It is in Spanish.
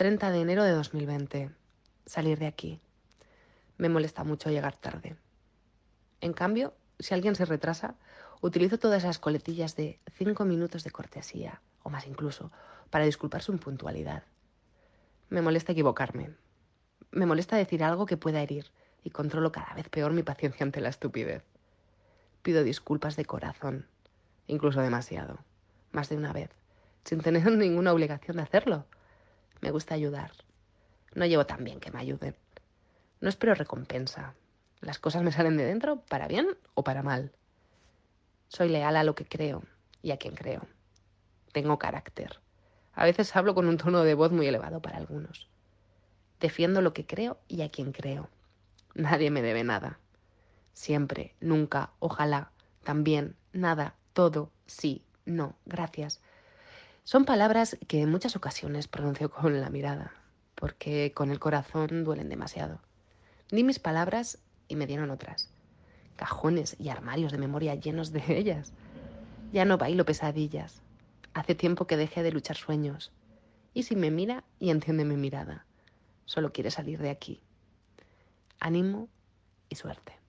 30 de enero de 2020. Salir de aquí. Me molesta mucho llegar tarde. En cambio, si alguien se retrasa, utilizo todas esas coletillas de 5 minutos de cortesía, o más incluso, para disculpar su impuntualidad. Me molesta equivocarme. Me molesta decir algo que pueda herir y controlo cada vez peor mi paciencia ante la estupidez. Pido disculpas de corazón, incluso demasiado, más de una vez, sin tener ninguna obligación de hacerlo. Me gusta ayudar. No llevo tan bien que me ayuden. No espero recompensa. Las cosas me salen de dentro para bien o para mal. Soy leal a lo que creo y a quien creo. Tengo carácter. A veces hablo con un tono de voz muy elevado para algunos. Defiendo lo que creo y a quien creo. Nadie me debe nada. Siempre, nunca, ojalá, también, nada, todo, sí, no, gracias. Son palabras que en muchas ocasiones pronuncio con la mirada, porque con el corazón duelen demasiado. Di mis palabras y me dieron otras. Cajones y armarios de memoria llenos de ellas. Ya no bailo pesadillas. Hace tiempo que dejé de luchar sueños. Y si me mira y entiende mi mirada, solo quiere salir de aquí ánimo y suerte.